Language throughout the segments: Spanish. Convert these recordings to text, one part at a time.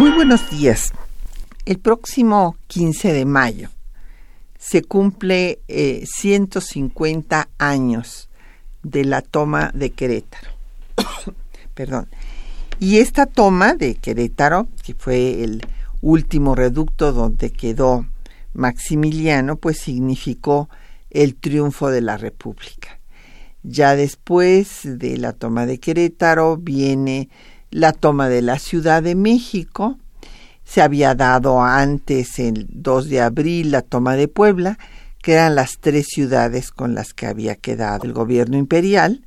Muy buenos días. El próximo 15 de mayo se cumple 150 eh, años de la toma de Querétaro. Perdón. Y esta toma de Querétaro, que fue el último reducto donde quedó Maximiliano, pues significó el triunfo de la República. Ya después de la toma de Querétaro viene la toma de la Ciudad de México, se había dado antes, el 2 de abril, la toma de Puebla, que eran las tres ciudades con las que había quedado el gobierno imperial.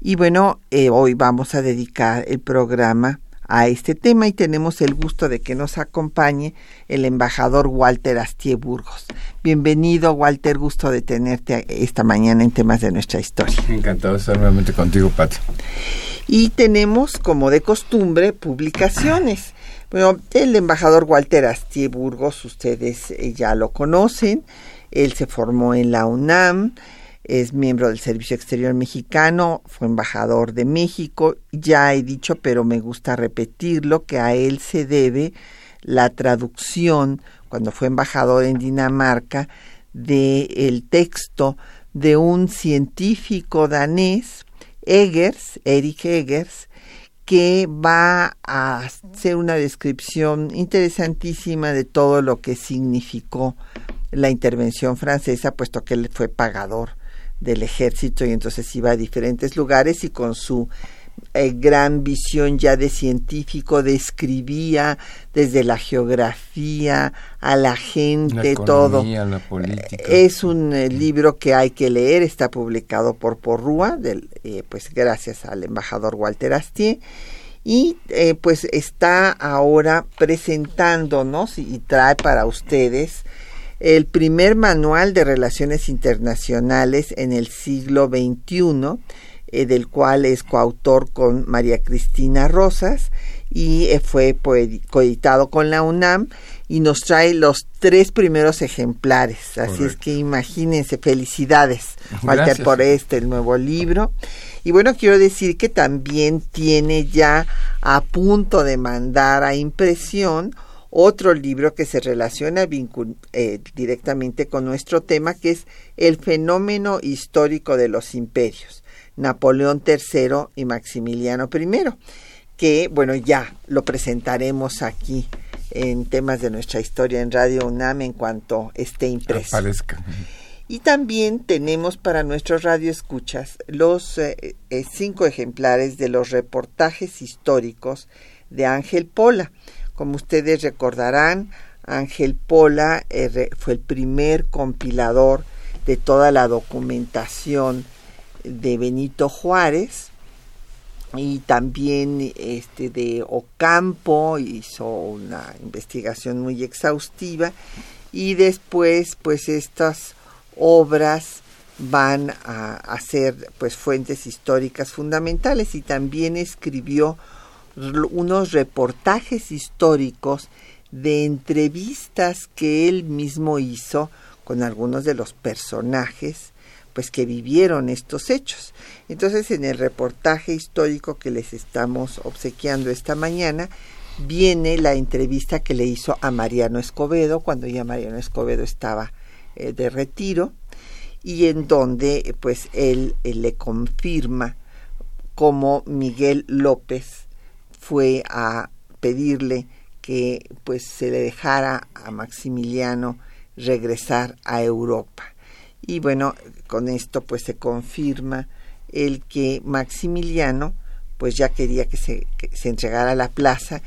Y bueno, eh, hoy vamos a dedicar el programa a este tema y tenemos el gusto de que nos acompañe el embajador Walter Astier Burgos. Bienvenido, Walter, gusto de tenerte esta mañana en temas de nuestra historia. Encantado de estar nuevamente contigo, Pat. Y tenemos, como de costumbre, publicaciones. Bueno, el embajador Walter Astier Burgos, ustedes eh, ya lo conocen. Él se formó en la UNAM, es miembro del Servicio Exterior Mexicano, fue embajador de México. Ya he dicho, pero me gusta repetirlo, que a él se debe la traducción, cuando fue embajador en Dinamarca, del el texto de un científico danés, Eggers, Eric Eggers, que va a hacer una descripción interesantísima de todo lo que significó la intervención francesa, puesto que él fue pagador del ejército y entonces iba a diferentes lugares y con su eh, gran visión ya de científico describía desde la geografía a la gente todo la política. es un eh, libro que hay que leer está publicado por Porrúa del, eh, pues gracias al embajador Walter Astier y pues está ahora presentándonos y trae para ustedes el primer manual de relaciones internacionales en el siglo XXI eh, del cual es coautor con María Cristina Rosas y eh, fue coeditado con la UNAM y nos trae los tres primeros ejemplares. Así es que imagínense, felicidades, Walter, por este, el nuevo libro. Y bueno, quiero decir que también tiene ya a punto de mandar a impresión otro libro que se relaciona eh, directamente con nuestro tema, que es El fenómeno histórico de los imperios. Napoleón III y Maximiliano I, que bueno, ya lo presentaremos aquí en temas de nuestra historia en Radio UNAM en cuanto esté impreso. Y también tenemos para nuestros radioescuchas los eh, eh, cinco ejemplares de los reportajes históricos de Ángel Pola. Como ustedes recordarán, Ángel Pola eh, fue el primer compilador de toda la documentación de Benito Juárez y también este de Ocampo hizo una investigación muy exhaustiva y después pues estas obras van a, ser pues fuentes históricas fundamentales y también escribió unos reportajes históricos de entrevistas que él mismo hizo con algunos de los personajes pues que vivieron estos hechos. Entonces, en el reportaje histórico que les estamos obsequiando esta mañana, viene la entrevista que le hizo a Mariano Escobedo cuando ya Mariano Escobedo estaba eh, de retiro y en donde pues él, él le confirma cómo Miguel López fue a pedirle que pues se le dejara a Maximiliano regresar a Europa. Y bueno, con esto pues se confirma el que Maximiliano pues ya quería que se, se entregara a la plaza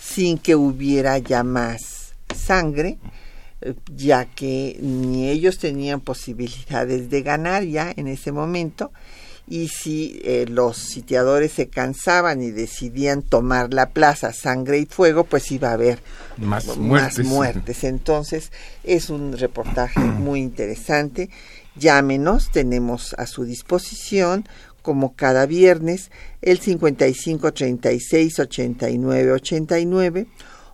sin que hubiera ya más sangre, ya que ni ellos tenían posibilidades de ganar ya en ese momento y si eh, los sitiadores se cansaban y decidían tomar la plaza sangre y fuego, pues iba a haber más muertes. muertes. Entonces es un reportaje muy interesante. Llámenos, tenemos a su disposición como cada viernes el 55 36 89 89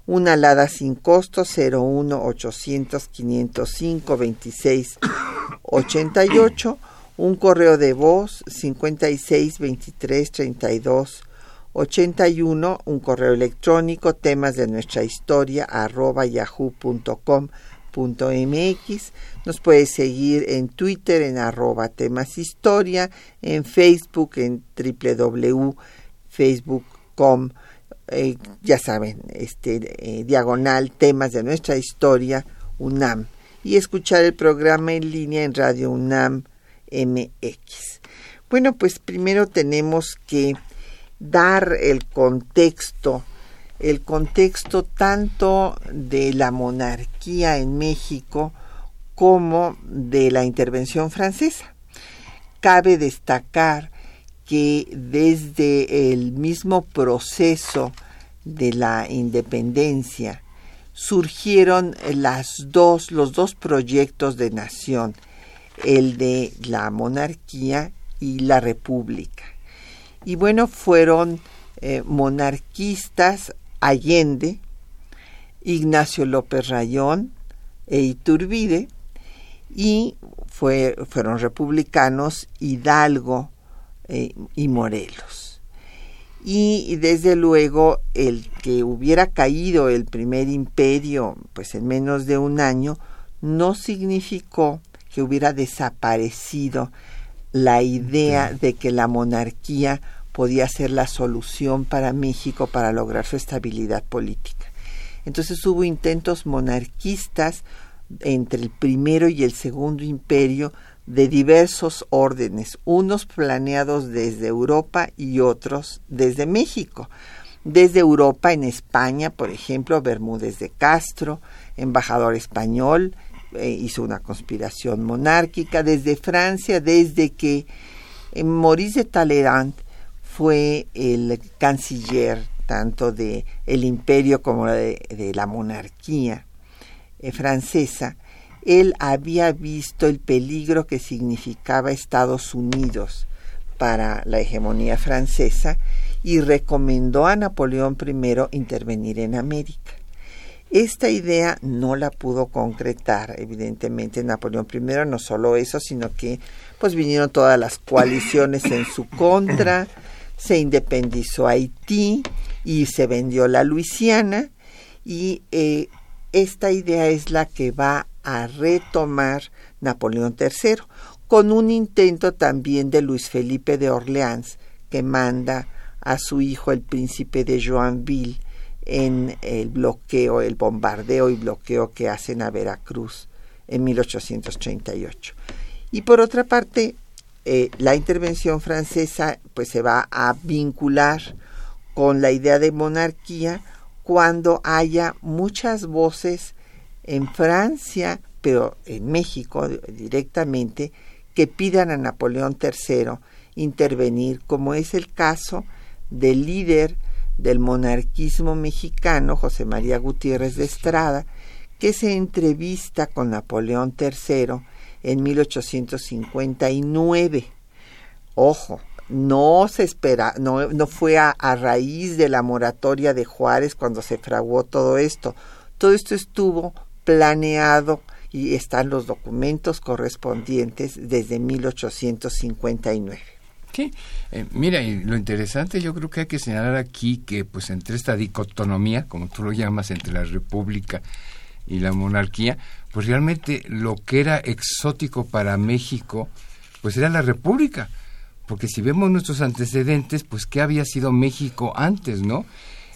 una alada sin costo 01 800 505 26 88 un correo de voz 56 23 32 81, un correo electrónico temas de nuestra historia arroba yahoo.com.mx. Nos puede seguir en Twitter en arroba temas historia, en Facebook en www.facebook.com, eh, ya saben, este eh, diagonal temas de nuestra historia UNAM y escuchar el programa en línea en Radio UNAM MX. Bueno, pues primero tenemos que dar el contexto, el contexto tanto de la monarquía en México como de la intervención francesa. Cabe destacar que desde el mismo proceso de la independencia surgieron las dos, los dos proyectos de nación, el de la monarquía y la república. Y bueno, fueron eh, monarquistas Allende, Ignacio López Rayón e Iturbide, y fueron republicanos Hidalgo eh, y Morelos. Y, desde luego el que hubiera caído el primer imperio pues en menos de un año no significó que hubiera desaparecido la idea de que la monarquía podía ser la solución para México para lograr su estabilidad política. Entonces hubo intentos monarquistas entre el primero y el segundo imperio de diversos órdenes, unos planeados desde Europa y otros desde México. Desde Europa, en España, por ejemplo, Bermúdez de Castro, embajador español, eh, hizo una conspiración monárquica desde Francia, desde que eh, Maurice de Talleyrand fue el canciller tanto de el imperio como de, la monarquía eh, francesa, él había visto el peligro que significaba Estados Unidos para la hegemonía francesa y recomendó a Napoleón I intervenir en América. Esta idea no la pudo concretar, evidentemente, Napoleón I, no solo eso, sino que pues vinieron todas las coaliciones en su contra, se independizó Haití y se vendió la Luisiana y eh, esta idea es la que va a retomar Napoleón III, con un intento también de Luis Felipe de Orleans, que manda a su hijo el príncipe de Joinville en el bloqueo, el bombardeo y bloqueo que hacen a Veracruz en 1838. Y por otra parte, eh, la intervención francesa pues se va a vincular con la idea de monarquía cuando haya muchas voces en Francia, pero en México directamente, que pidan a Napoleón III intervenir, como es el caso del líder del monarquismo mexicano, José María Gutiérrez de Estrada, que se entrevista con Napoleón III en 1859. Ojo, no se espera, no, fue a, a, raíz de la moratoria de Juárez cuando se fraguó todo esto. Todo esto estuvo planeado y están los documentos correspondientes desde 1859. Sí, eh, mira, y lo interesante yo creo que hay que señalar aquí que pues entre esta dicotomía, como tú lo llamas, entre la república y la monarquía, pues realmente lo que era exótico para México, pues era la república, porque si vemos nuestros antecedentes, pues qué había sido México antes, ¿no?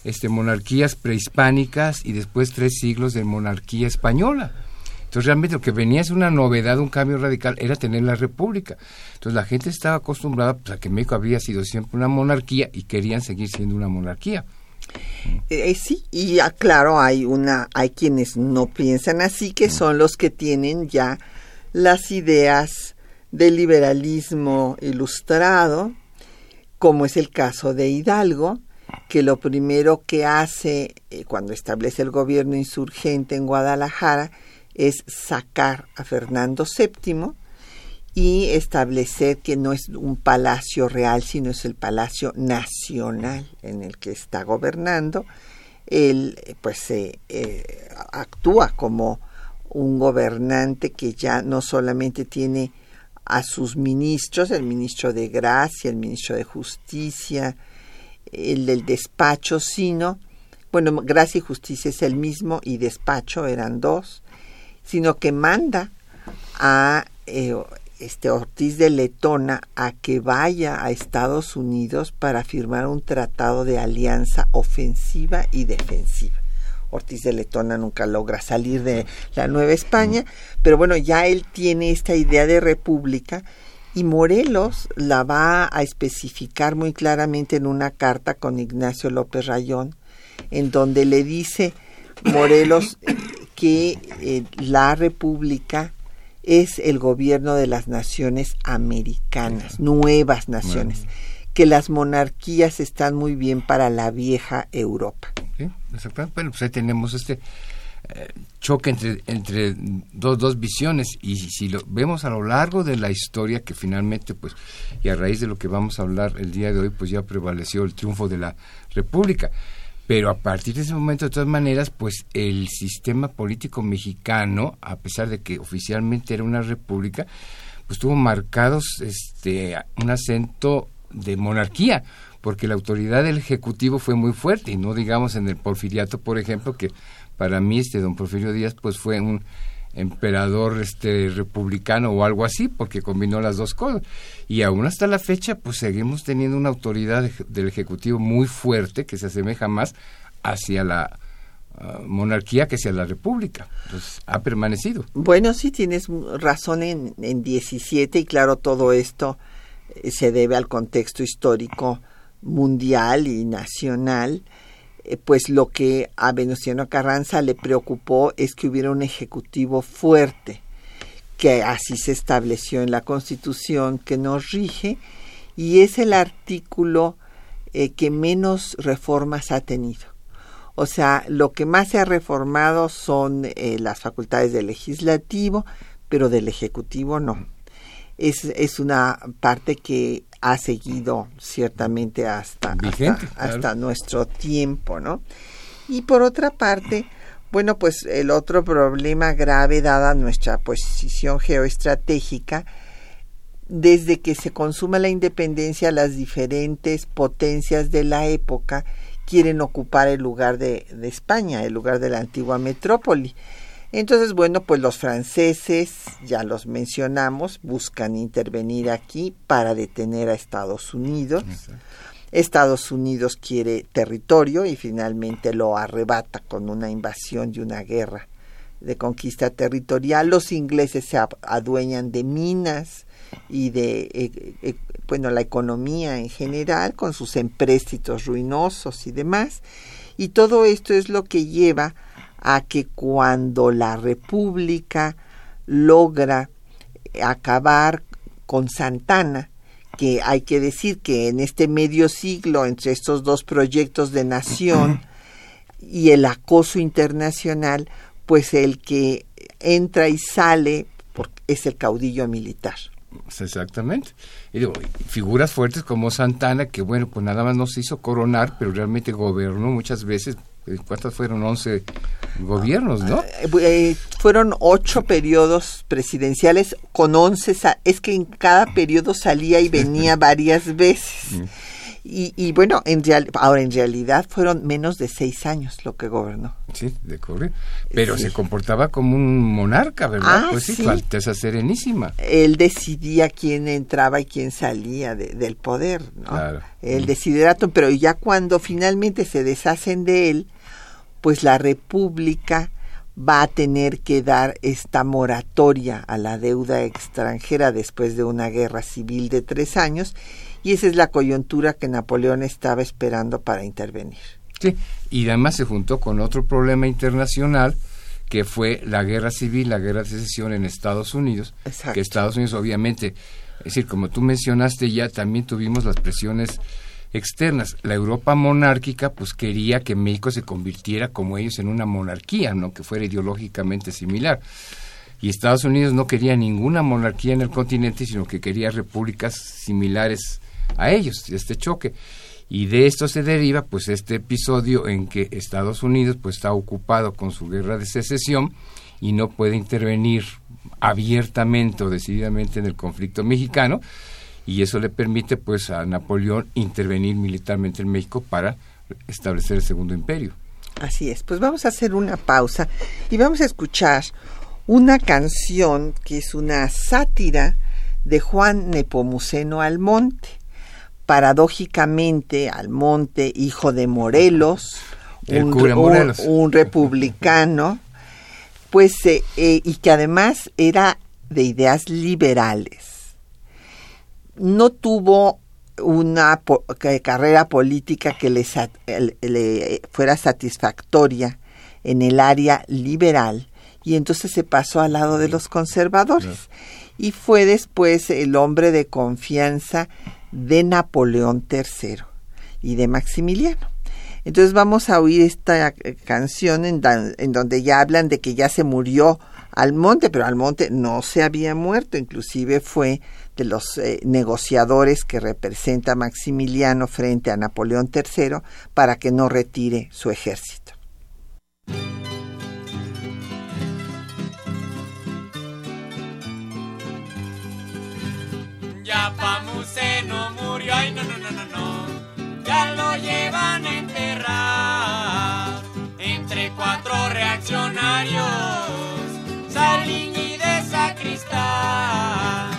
Este monarquías prehispánicas y después tres siglos de monarquía española. Entonces realmente lo que venía es una novedad, un cambio radical, era tener la república. Entonces la gente estaba acostumbrada pues, a que México había sido siempre una monarquía y querían seguir siendo una monarquía. Eh, sí, y claro, hay una, hay quienes no piensan así, que son los que tienen ya las ideas del liberalismo ilustrado, como es el caso de Hidalgo, que lo primero que hace eh, cuando establece el gobierno insurgente en Guadalajara es sacar a Fernando VII y establecer que no es un palacio real, sino es el palacio nacional en el que está gobernando. Él pues eh, actúa como un gobernante que ya no solamente tiene a sus ministros, el ministro de Gracia, el ministro de Justicia, el del despacho, sino, bueno, Gracia y Justicia es el mismo y despacho eran dos, sino que manda a eh, este Ortiz de Letona a que vaya a Estados Unidos para firmar un tratado de alianza ofensiva y defensiva. Ortiz de Letona nunca logra salir de la Nueva España, pero bueno, ya él tiene esta idea de república y Morelos la va a especificar muy claramente en una carta con Ignacio López Rayón, en donde le dice Morelos que eh, la república es el gobierno de las naciones americanas, nuevas naciones, que las monarquías están muy bien para la vieja Europa. Sí, exactamente. Bueno, pues ahí tenemos este eh, choque entre, entre dos, dos visiones y si, lo vemos a lo largo de la historia que finalmente, pues, y a raíz de lo que vamos a hablar el día de hoy, pues ya prevaleció el triunfo de la República. Pero a partir de ese momento, de todas maneras, pues el sistema político mexicano, a pesar de que oficialmente era una república, pues tuvo marcados este un acento de monarquía, porque la autoridad del ejecutivo fue muy fuerte y no digamos en el porfiriato, por ejemplo, que para mí este don Porfirio Díaz pues fue un emperador este republicano o algo así porque combinó las dos cosas. Y aún hasta la fecha pues seguimos teniendo una autoridad del ejecutivo muy fuerte que se asemeja más hacia la ah, monarquía que hacia la república. Ha permanecido. Bueno sí tienes razón en, en 17 y claro todo esto eh, se debe al contexto histórico mundial y nacional pues lo que a Venustiano Carranza le preocupó es que hubiera un ejecutivo fuerte, que así se estableció en la Constitución que nos rige, y es el artículo eh, que menos reformas ha tenido. O sea, lo que más se ha reformado son eh, las facultades del legislativo, pero del ejecutivo no. Es, es una parte que ha seguido ciertamente hasta, hasta, nuestro tiempo, ¿no? Y por otra parte, bueno, pues el otro problema grave dada nuestra posición geoestratégica, desde que se consuma la independencia, las diferentes potencias de la época quieren ocupar el lugar de, de España, el lugar de la antigua metrópoli. Entonces, bueno, pues los franceses, ya los mencionamos, buscan intervenir aquí para detener a Estados Unidos. Estados Unidos quiere territorio y finalmente lo arrebata con una invasión y una guerra de conquista territorial. Los ingleses se adueñan de minas y de, eh, eh, bueno, la economía en general con sus empréstitos ruinosos y demás. Y todo esto es lo que lleva a que cuando la República logra acabar con Santana, que hay que decir que en este medio siglo entre estos dos proyectos de nación y el acoso internacional, pues el que entra y sale es el caudillo militar. Exactamente. Y digo, figuras fuertes como Santana, que bueno, pues nada más no se hizo coronar, pero realmente gobernó muchas veces eh, ¿Cuántos fueron? 11 gobiernos, ¿no? Eh, eh, fueron ocho periodos presidenciales con 11. Es que en cada periodo salía y venía varias veces. Y, y, bueno, en real, ahora en realidad fueron menos de seis años lo que gobernó. Sí, de correr. Pero se comportaba como un monarca, ¿verdad? Ah, pues sí, esa Serenísima. Él decidía quién entraba y quién salía del poder, ¿no? Claro. El mm. desiderato, pero ya cuando finalmente se deshacen de él, pues la República va a tener que dar esta moratoria a la deuda extranjera después de una guerra civil de tres años y esa es la coyuntura que Napoleón estaba esperando para intervenir. Sí, y además se juntó con otro problema internacional que fue la guerra civil, la guerra de secesión en Estados Unidos, Exacto. que Estados Unidos obviamente, es decir, como tú mencionaste ya, también tuvimos las presiones externas. La Europa monárquica pues quería que México se convirtiera como ellos en una monarquía, no que fuera ideológicamente similar. Y Estados Unidos no quería ninguna monarquía en el continente, sino que quería repúblicas similares a ellos, este choque. Y de esto se deriva pues este episodio en que Estados Unidos pues está ocupado con su guerra de secesión y no puede intervenir abiertamente o decididamente en el conflicto mexicano y eso le permite pues a Napoleón intervenir militarmente en México para establecer el segundo imperio. Así es, pues vamos a hacer una pausa y vamos a escuchar una canción que es una sátira de Juan Nepomuceno Almonte. Paradójicamente, Almonte, hijo de Morelos, El un, republicano, pues, eh, eh, y que además era de ideas liberales. No tuvo una po- carrera política que le, le fuera satisfactoria en el área liberal y entonces se pasó al lado de los conservadores. Y fue después el hombre de confianza de Napoleón III y de Maximiliano. Entonces vamos a oír esta eh, canción en, donde ya hablan de que ya se murió Almonte, pero Almonte no se había muerto, inclusive fue de los eh, negociadores que representa Maximiliano frente a Napoleón III para que no retire su ejército. Ya ya lo llevan a enterrar entre cuatro reaccionarios, Salín y de sacristán.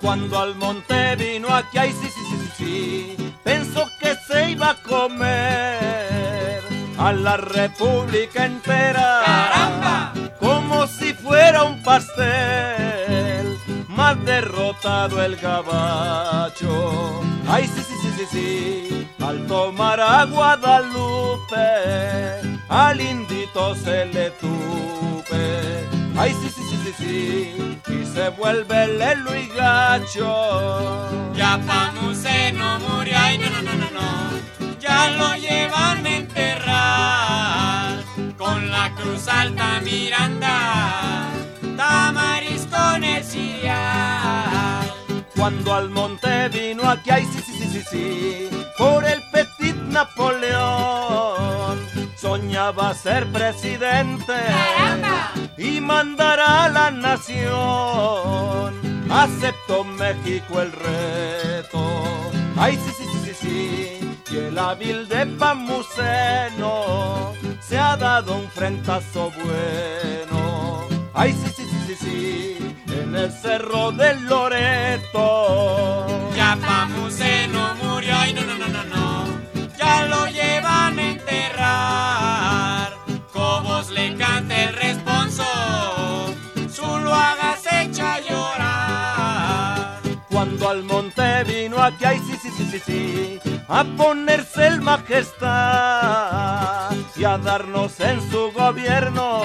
Cuando al monte vino aquí, ay sí, sí, sí, sí, sí, pensó que se iba a comer a la república entera. ¡Caramba! Como si fuera un pastel, más derrotado el gabacho. Ay sí, sí, sí, al tomar a Guadalupe, al indito se le tupe. Ay sí, sí, sí, sí, sí, y se vuelve lelo y gacho. Ya Pamuceno murió, ay no, no, no, no, no, ya lo llevan a enterrar con la cruz alta Miranda, Tamaris con el. Cuando al monte vino aquí, ay sí, sí, sí, sí, sí, por el petit Napoleón, soñaba ser presidente y mandar a la nación. Aceptó México el reto, ay sí, sí, sí, sí, sí, y el hábil de Pamuceno se ha dado un frentazo bueno. Ay sí, sí, sí, sí, sí, el cerro del Loreto. Ya Pamuceno murió, ay no, no, no, no, no, ya lo llevan a enterrar. Cobos le canta el responso, Zuluaga se echa a llorar. Cuando al monte vino aquí, ay sí, sí, sí, sí, sí, a ponerse el majestad y a darnos en su gobierno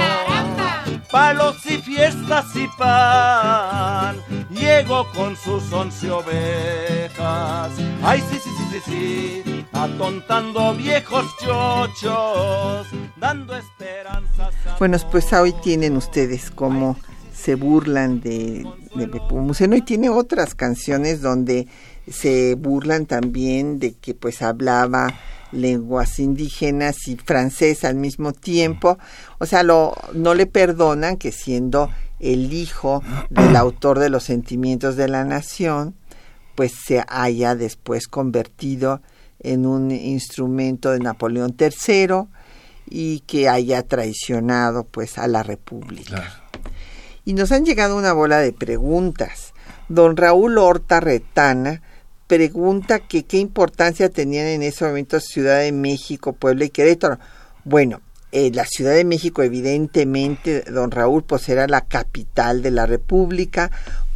palos y fiestas y pan. Llegó con sus once ovejas, ay sí, sí, sí, sí, sí, atontando viejos chochos, dando esperanzas. a Bueno, pues hoy tienen ustedes cómo se burlan de, de Nepomuceno y tiene otras canciones donde se burlan también de que pues hablaba lenguas indígenas y francés al mismo tiempo. O sea, lo, no le perdonan que siendo el hijo del autor de los sentimientos de la nación, pues se haya después convertido en un instrumento de Napoleón III y que haya traicionado pues a la República. Claro. Y nos han llegado una bola de preguntas. Don Raúl Horta Retana pregunta que qué importancia tenían en ese momento Ciudad de México, Puebla y Querétaro. Bueno, eh, la Ciudad de México evidentemente, don Raúl, pues era la capital de la República.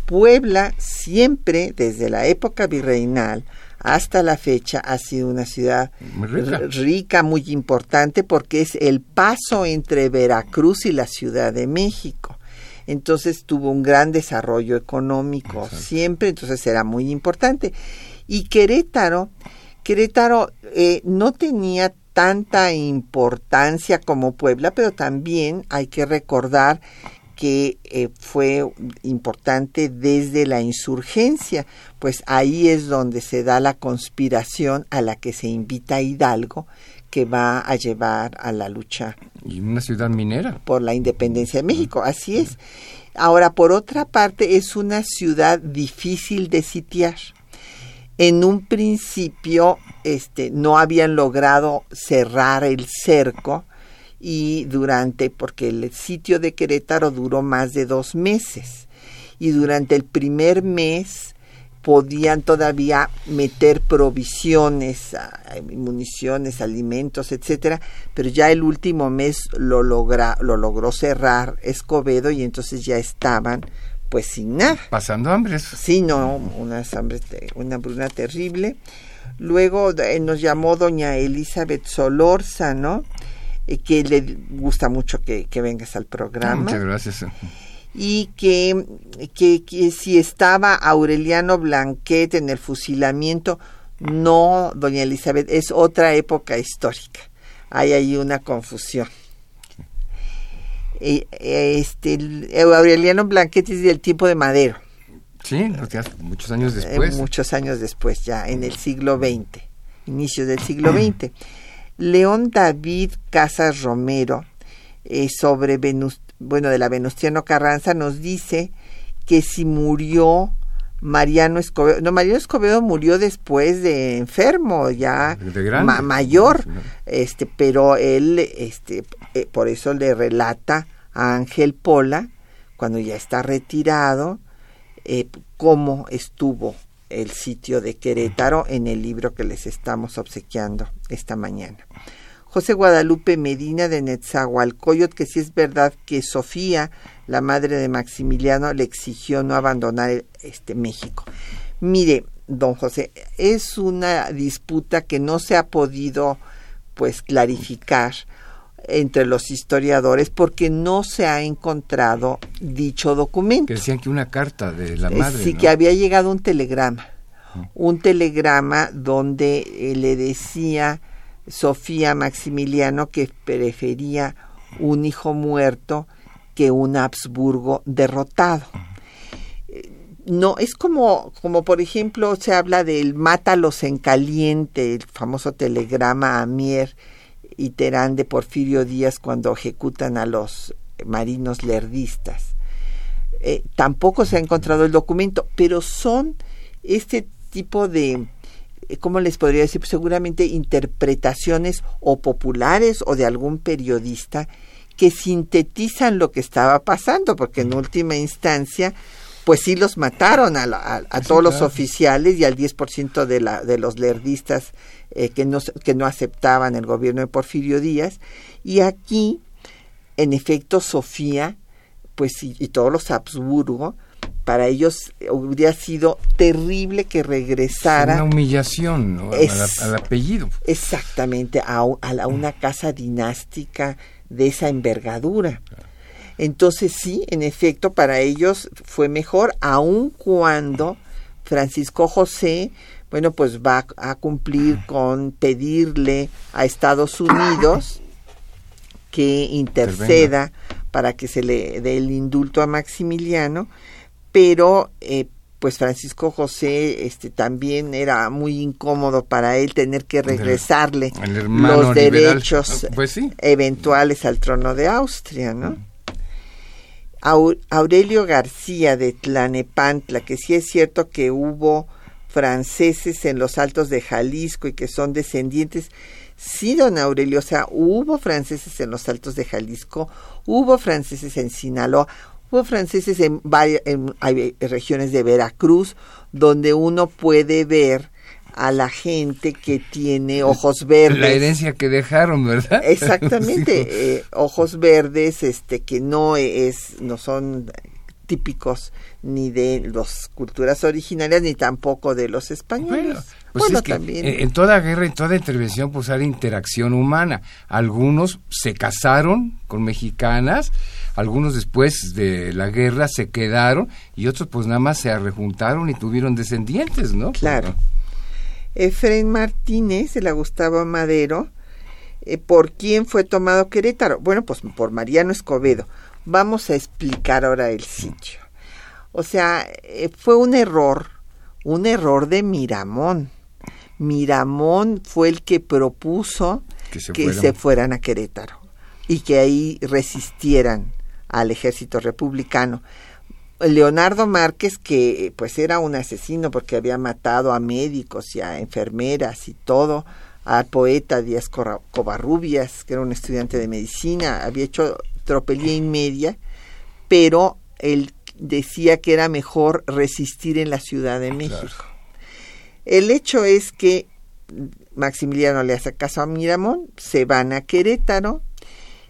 Puebla siempre, desde la época virreinal hasta la fecha ha sido una ciudad Muy rica. r- rica, muy importante, porque es el paso entre Veracruz y la Ciudad de México. Entonces tuvo un gran desarrollo económico siempre, entonces era muy importante. Y Querétaro, Querétaro eh, no tenía tanta importancia como Puebla, pero también hay que recordar que eh, fue importante desde la insurgencia, pues ahí es donde se da la conspiración a la que se invita a Hidalgo, que va a llevar a la lucha Y una ciudad minera. por la independencia de México, así es. Ahora, por otra parte, es una ciudad difícil de sitiar. En un principio, este, no habían logrado cerrar el cerco y durante, porque el sitio de Querétaro duró más de dos meses y durante el primer mes podían todavía meter provisiones, municiones, alimentos, etcétera, pero ya el último mes lo logra, lo logró cerrar Escobedo y entonces ya estaban pues sin nada. Pasando hambres. Sí, no, una hambre, una hambruna terrible. Luego eh, nos llamó doña Elizabeth Solórzano, eh, que le gusta mucho que, que vengas al programa Muchas gracias. Y que, que, que si estaba Aureliano Blanquet en el fusilamiento, no, doña Elizabeth, es otra época histórica. Hay ahí una confusión. Eh, eh, Este, el- Aureliano Blanquet es del tiempo de Madero, Sí, muchos años eh, después. muchos años después, ya en el siglo XX, inicios del siglo XX. León David Casas Romero, eh, sobre Venus, bueno, de la Venustiano Carranza, nos dice que si murió Mariano Escobedo, no, Mariano Escobedo murió después de enfermo, ya De ma- mayor, este, pero él, este, eh, por eso le relata a Ángel Pola, cuando ya está retirado, eh, cómo estuvo el sitio de Querétaro en el libro que les estamos obsequiando esta mañana. José Guadalupe Medina de Netzahualcoyot, que sí es verdad que Sofía, la madre de Maximiliano, le exigió no abandonar este México. Mire, don José, es una disputa que no se ha podido pues clarificar entre los historiadores porque no se ha encontrado dicho documento. Que decían que una carta de la Eh, madre. Sí, ¿no? que había llegado un telegrama. Un telegrama donde eh, le decía Sofía Maximiliano que prefería un hijo muerto que un Habsburgo derrotado. Eh, No, es como, como por ejemplo se habla del mátalos en caliente, el famoso telegrama a Mier y Terán de Porfirio Díaz cuando ejecutan a los marinos lerdistas. Eh, tampoco se ha encontrado el documento, pero son este tipo de, ¿cómo les podría decir? Pues seguramente interpretaciones o populares o de algún periodista que sintetizan lo que estaba pasando, porque en última instancia, pues sí los mataron a, la- a- a todos los oficiales y al 10% de, la, de los lerdistas eh, que, no, que no aceptaban el gobierno de Porfirio Díaz. Y aquí, en efecto, Sofía, pues y, y todos los Habsburgo, para ellos eh, hubiera sido terrible que regresara Una humillación ¿no? Al- Es- al, apellido. exactamente a, a la- una casa dinástica de esa envergadura. Entonces sí, en efecto, para ellos fue mejor, aun cuando Francisco José, bueno, pues va a cumplir con pedirle a Estados Unidos que interceda para que se le dé el indulto a Maximiliano, pero eh, pues Francisco José este también era muy incómodo para él tener que regresarle los liberal. derechos Ah, Pues sí. eventuales al trono de Austria, ¿no? Au- Aurelio García de Tlanepantla, que sí es cierto que hubo franceses en los altos de Jalisco y que son descendientes. Sí, don Aurelio, o sea, hubo franceses en los altos de Jalisco, hubo franceses en Sinaloa, hubo franceses en varias en, hay regiones de Veracruz, donde uno puede ver a la gente que tiene ojos verdes. La herencia que dejaron, ¿verdad? Exactamente, eh, ojos verdes, este, que no es, no son típicos ni de las culturas originarias ni tampoco de los españoles. Bueno, pues es que En, en, toda guerra, en toda intervención, pues hay interacción humana. Algunos se casaron con mexicanas, algunos después de la guerra se quedaron y otros pues nada más se arrejuntaron y tuvieron descendientes, ¿no? Claro. Efraín Martínez, el Gustavo Madero, eh, ¿por quién fue tomado Querétaro? Bueno, pues por Mariano Escobedo. Vamos a explicar ahora el sitio. O sea, eh, fue un error, un error de Miramón. Miramón fue el que propuso que se fueran a Querétaro y que ahí resistieran al ejército republicano. Leonardo Márquez, que pues era un asesino porque había matado a médicos y a enfermeras y todo, al poeta Díaz Covarrubias, que era un estudiante de medicina, había hecho tropelía inmedia, pero él decía que era mejor resistir en la Ciudad de México. El hecho es que Maximiliano le hace caso a Miramón, se van a Querétaro,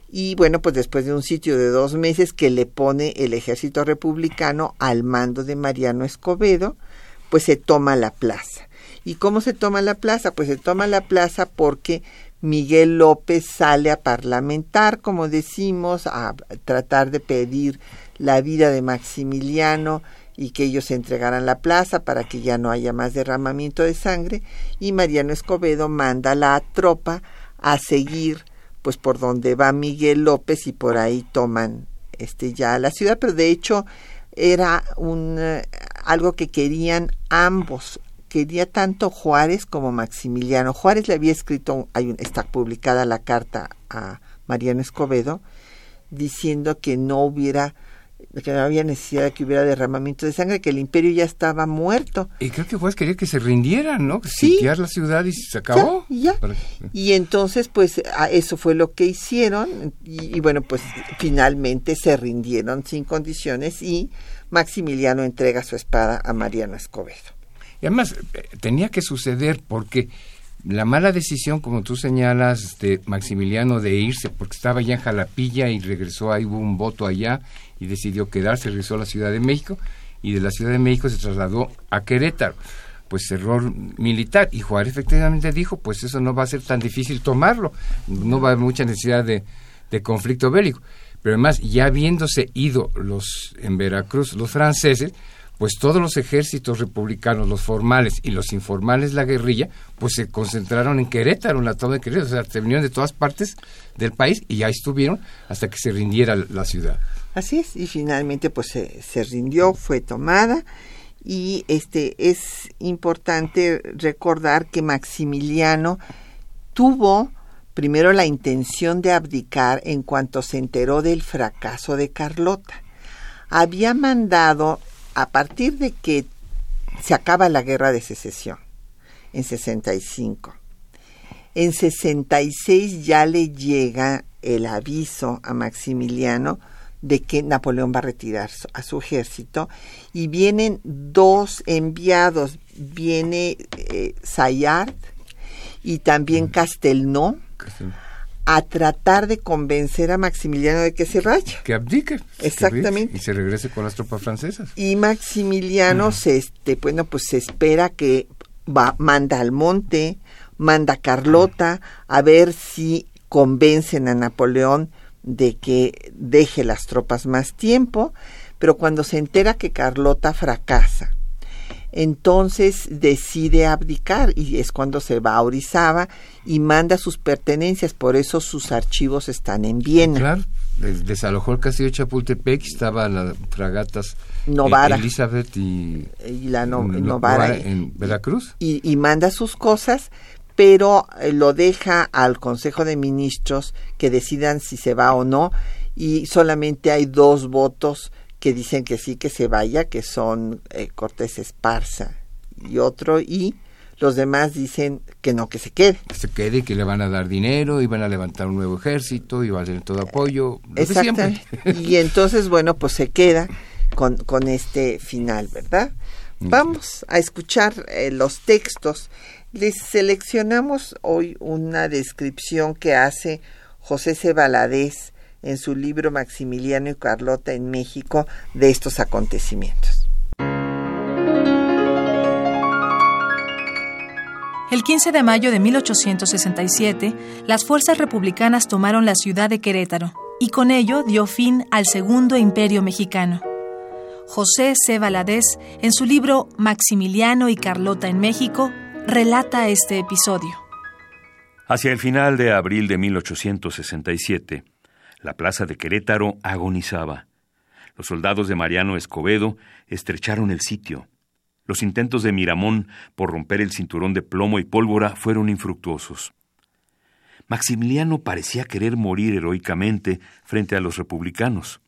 y bueno, pues después de un sitio de dos meses que le pone el ejército republicano al mando de Mariano Escobedo, pues se toma la plaza. ¿Y cómo se toma la plaza? Pues se toma la plaza porque Miguel López sale a parlamentar, como decimos, a tratar de pedir la vida de Maximiliano y que ellos entregaran la plaza para que ya no haya más derramamiento de sangre y Mariano Escobedo manda a la tropa a seguir pues por donde va Miguel López y por ahí toman este ya la ciudad, pero de hecho era un eh, algo que querían ambos, quería tanto Juárez como Maximiliano. Juárez le había escrito, hay está publicada la carta a Mariano Escobedo diciendo que no hubiera que no había necesidad de que hubiera derramamiento de sangre, que el imperio ya estaba muerto. Y creo que Juárez quería que se rindieran, ¿no? Sitiar la ciudad y se acabó. Y entonces, pues, eso fue lo que hicieron. Y, bueno, pues, finalmente se rindieron sin condiciones y Maximiliano entrega su espada a Mariano Escobedo. Y además, eh, tenía que suceder porque la mala decisión, como tú señalas, de Maximiliano de irse, porque estaba ya en Jalapilla y regresó, ahí hubo un voto allá y decidió quedarse, regresó a la Ciudad de México y de la Ciudad de México se trasladó a Querétaro. Pues error militar. Y Juárez efectivamente dijo, pues eso no va a ser tan difícil tomarlo, no va a haber mucha necesidad de, de conflicto bélico. Pero además, ya habiéndose ido los en Veracruz los franceses, pues todos los ejércitos republicanos, los formales y los informales, la guerrilla, pues se concentraron en Querétaro, en la toma de Querétaro, o sea, se vinieron de todas partes del país y ya estuvieron hasta que se rindiera la ciudad. Así es, y finalmente pues se, rindió, fue tomada y este es importante recordar que Maximiliano tuvo primero la intención de abdicar en cuanto se enteró del fracaso de Carlota. Había mandado a partir de que se acaba la guerra de secesión en 65. En 66 ya le llega el aviso a Maximiliano de que Napoleón va a retirar a su ejército y vienen dos enviados, viene eh, Sayard y también Castelnau a tratar de convencer a Maximiliano de que se vaya. Que abdique. Exactamente. y se regrese con las tropas francesas. Y Maximiliano se, este, bueno, pues se espera que va, manda al monte, manda a Carlota a ver si convencen a Napoleón de que deje las tropas más tiempo, pero cuando se entera que Carlota fracasa, entonces decide abdicar y es cuando se va a Orizaba y manda sus pertenencias, por eso sus archivos están en Viena. Claro, desalojó el castillo de Chapultepec, estaban las fragatas eh, Novara. Elizabeth y, la Novara en Veracruz. y manda sus cosas, pero eh, lo deja al Consejo de Ministros que decidan si se va o no y solamente hay dos votos que dicen que sí que se vaya, que son eh, Cortés Esparza y otro y los demás dicen que no, que se quede. Que se quede, que le van a dar dinero y van a levantar un nuevo ejército y va a tener todo apoyo. Exactamente. Y entonces, bueno, pues se queda con, con este final, ¿verdad? Vamos a escuchar eh, los textos les seleccionamos hoy una descripción que hace José C. en su libro Maximiliano y Carlota en México de estos acontecimientos. El 15 de mayo de 1867, las fuerzas republicanas tomaron la ciudad de Querétaro y con ello dio fin al Segundo Imperio Mexicano. José C. Valadez, en su libro Maximiliano y Carlota en México, relata este episodio. Hacia el final de abril de 1867, la plaza de Querétaro agonizaba. Los soldados de Mariano Escobedo estrecharon el sitio. Los intentos de Miramón por romper el cinturón de plomo y pólvora fueron infructuosos. Maximiliano parecía querer morir heroicamente frente a los republicanos.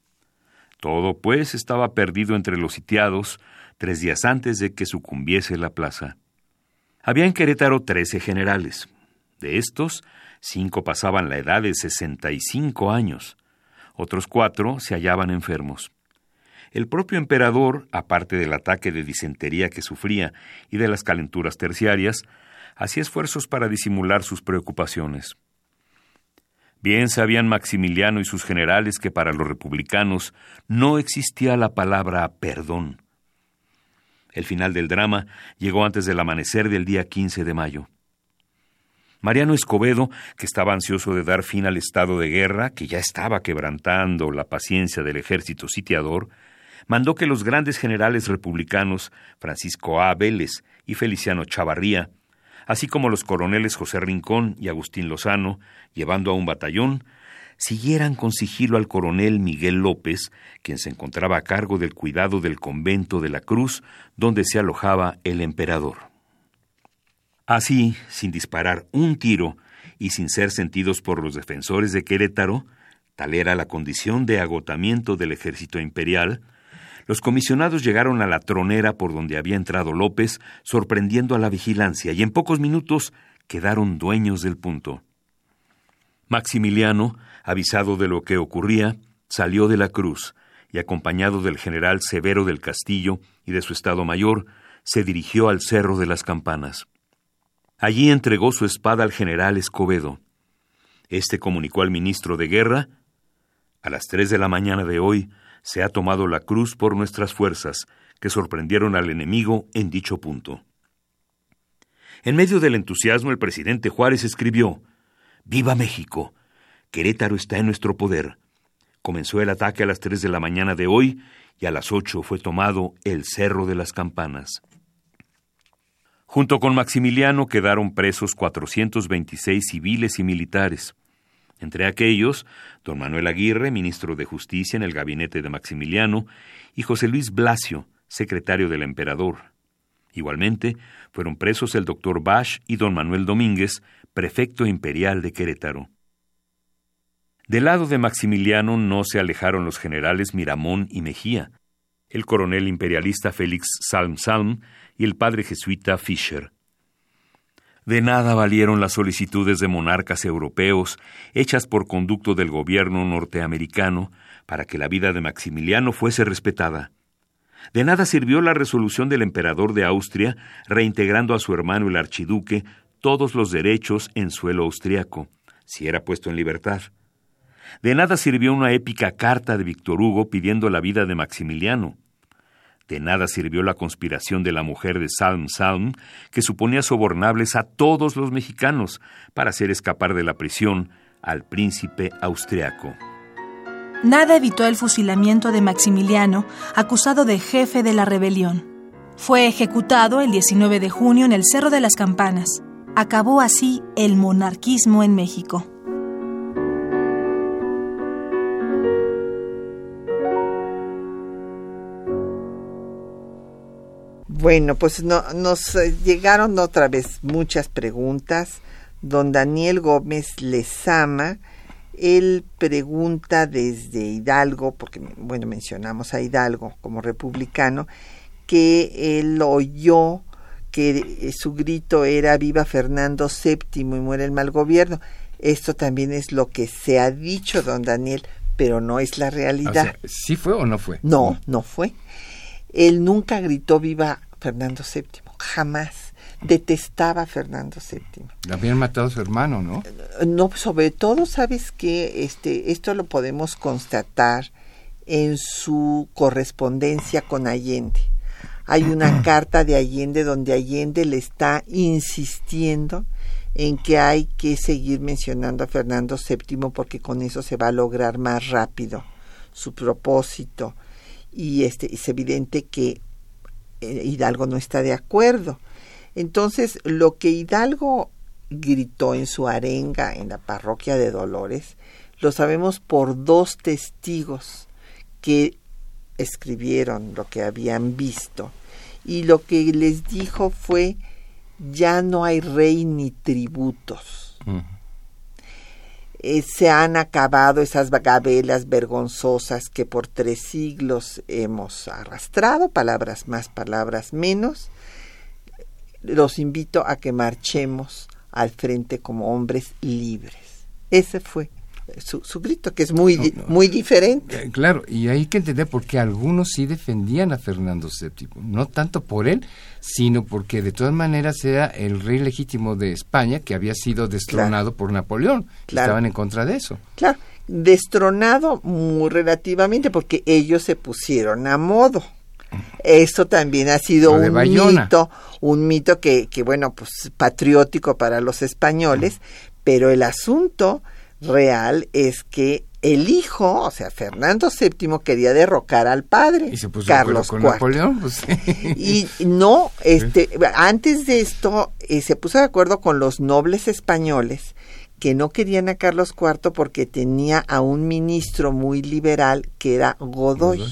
Todo, pues, estaba perdido entre los sitiados tres días antes de que sucumbiese la plaza. Había en Querétaro trece generales. De estos, cinco pasaban la edad de sesenta y cinco años. Otros cuatro se hallaban enfermos. El propio emperador, aparte del ataque de disentería que sufría y de las calenturas terciarias, hacía esfuerzos para disimular sus preocupaciones. Bien sabían Maximiliano y sus generales que para los republicanos no existía la palabra perdón. El final del drama llegó antes del amanecer del día 15 de mayo. Mariano Escobedo, que estaba ansioso de dar fin al estado de guerra, que ya estaba quebrantando la paciencia del ejército sitiador, mandó que los grandes generales republicanos, Francisco A. Vélez y Feliciano Chavarría, así como los coroneles José Rincón y Agustín Lozano, llevando a un batallón, siguieran con sigilo al coronel Miguel López, quien se encontraba a cargo del cuidado del convento de la Cruz, donde se alojaba el emperador. Así, sin disparar un tiro y sin ser sentidos por los defensores de Querétaro, tal era la condición de agotamiento del ejército imperial, los comisionados llegaron a la tronera por donde había entrado López, sorprendiendo a la vigilancia, y en pocos minutos quedaron dueños del punto. Maximiliano, avisado de lo que ocurría, salió de la cruz y, acompañado del general Severo del Castillo y de su Estado Mayor, se dirigió al Cerro de las Campanas. Allí entregó su espada al general Escobedo. Este comunicó al ministro de Guerra A las tres de la mañana de hoy se ha tomado la cruz por nuestras fuerzas, que sorprendieron al enemigo en dicho punto. En medio del entusiasmo, el presidente Juárez escribió Viva México. Querétaro está en nuestro poder. Comenzó el ataque a las tres de la mañana de hoy y a las ocho fue tomado el Cerro de las Campanas. Junto con Maximiliano quedaron presos 426 civiles y militares. Entre aquellos, don Manuel Aguirre, ministro de Justicia en el gabinete de Maximiliano, y José Luis Blasio, secretario del emperador. Igualmente, fueron presos el doctor Bash y don Manuel Domínguez, prefecto imperial de Querétaro. Del lado de Maximiliano no se alejaron los generales Miramón y Mejía, el coronel imperialista Félix Salm Salm y el padre jesuita Fischer. De nada valieron las solicitudes de monarcas europeos hechas por conducto del gobierno norteamericano para que la vida de Maximiliano fuese respetada. De nada sirvió la resolución del emperador de Austria reintegrando a su hermano el archiduque todos los derechos en suelo austriaco, si era puesto en libertad. De nada sirvió una épica carta de Víctor Hugo pidiendo la vida de Maximiliano. De nada sirvió la conspiración de la mujer de Salm Salm, que suponía sobornables a todos los mexicanos para hacer escapar de la prisión al príncipe austriaco. Nada evitó el fusilamiento de Maximiliano, acusado de jefe de la rebelión. Fue ejecutado el 19 de junio en el Cerro de las Campanas. Acabó así el monarquismo en México. Bueno, pues no, nos eh, llegaron otra vez muchas preguntas. Don Daniel Gómez Lezama, él pregunta desde Hidalgo, porque bueno, mencionamos a Hidalgo como republicano, que él oyó que eh, su grito era Viva Fernando VII y muere el mal gobierno. Esto también es lo que se ha dicho, don Daniel, pero no es la realidad. ¿Sí fue o no fue? No, no fue. Él nunca gritó Viva Fernando VII, jamás. Detestaba a Fernando VII. Le habían matado a su hermano, ¿no? No, sobre todo, sabes que este, esto lo podemos constatar en su correspondencia con Allende. Hay una carta de Allende donde Allende le está insistiendo en que hay que seguir mencionando a Fernando VII porque con eso se va a lograr más rápido su propósito y este es evidente que eh, Hidalgo no está de acuerdo. Entonces, lo que Hidalgo gritó en su arenga en la parroquia de Dolores, lo sabemos por dos testigos que escribieron lo que habían visto y lo que les dijo fue ya no hay rey ni tributos. Eh, se han acabado esas gabelas vergonzosas que por tres siglos hemos arrastrado, palabras más, palabras menos. Los invito a que marchemos al frente como hombres libres. Ese fue su, su grito, que es muy, muy diferente. Eh, claro, y hay que entender por qué algunos sí defendían a Fernando VII, no tanto por él, sino porque de todas maneras era el rey legítimo de España que había sido destronado por Napoleón. Estaban en contra de eso. Claro, destronado muy relativamente porque ellos se pusieron a modo. Esto también ha sido un mito, un mito que, que, bueno, pues patriótico para los españoles, pero el asunto real es que el hijo, o sea, Fernando VII quería derrocar al padre, Carlos con IV. Napoleón, pues. Y no, este, antes de esto eh, se puso de acuerdo con los nobles españoles que no querían a Carlos IV porque tenía a un ministro muy liberal que era Godoy.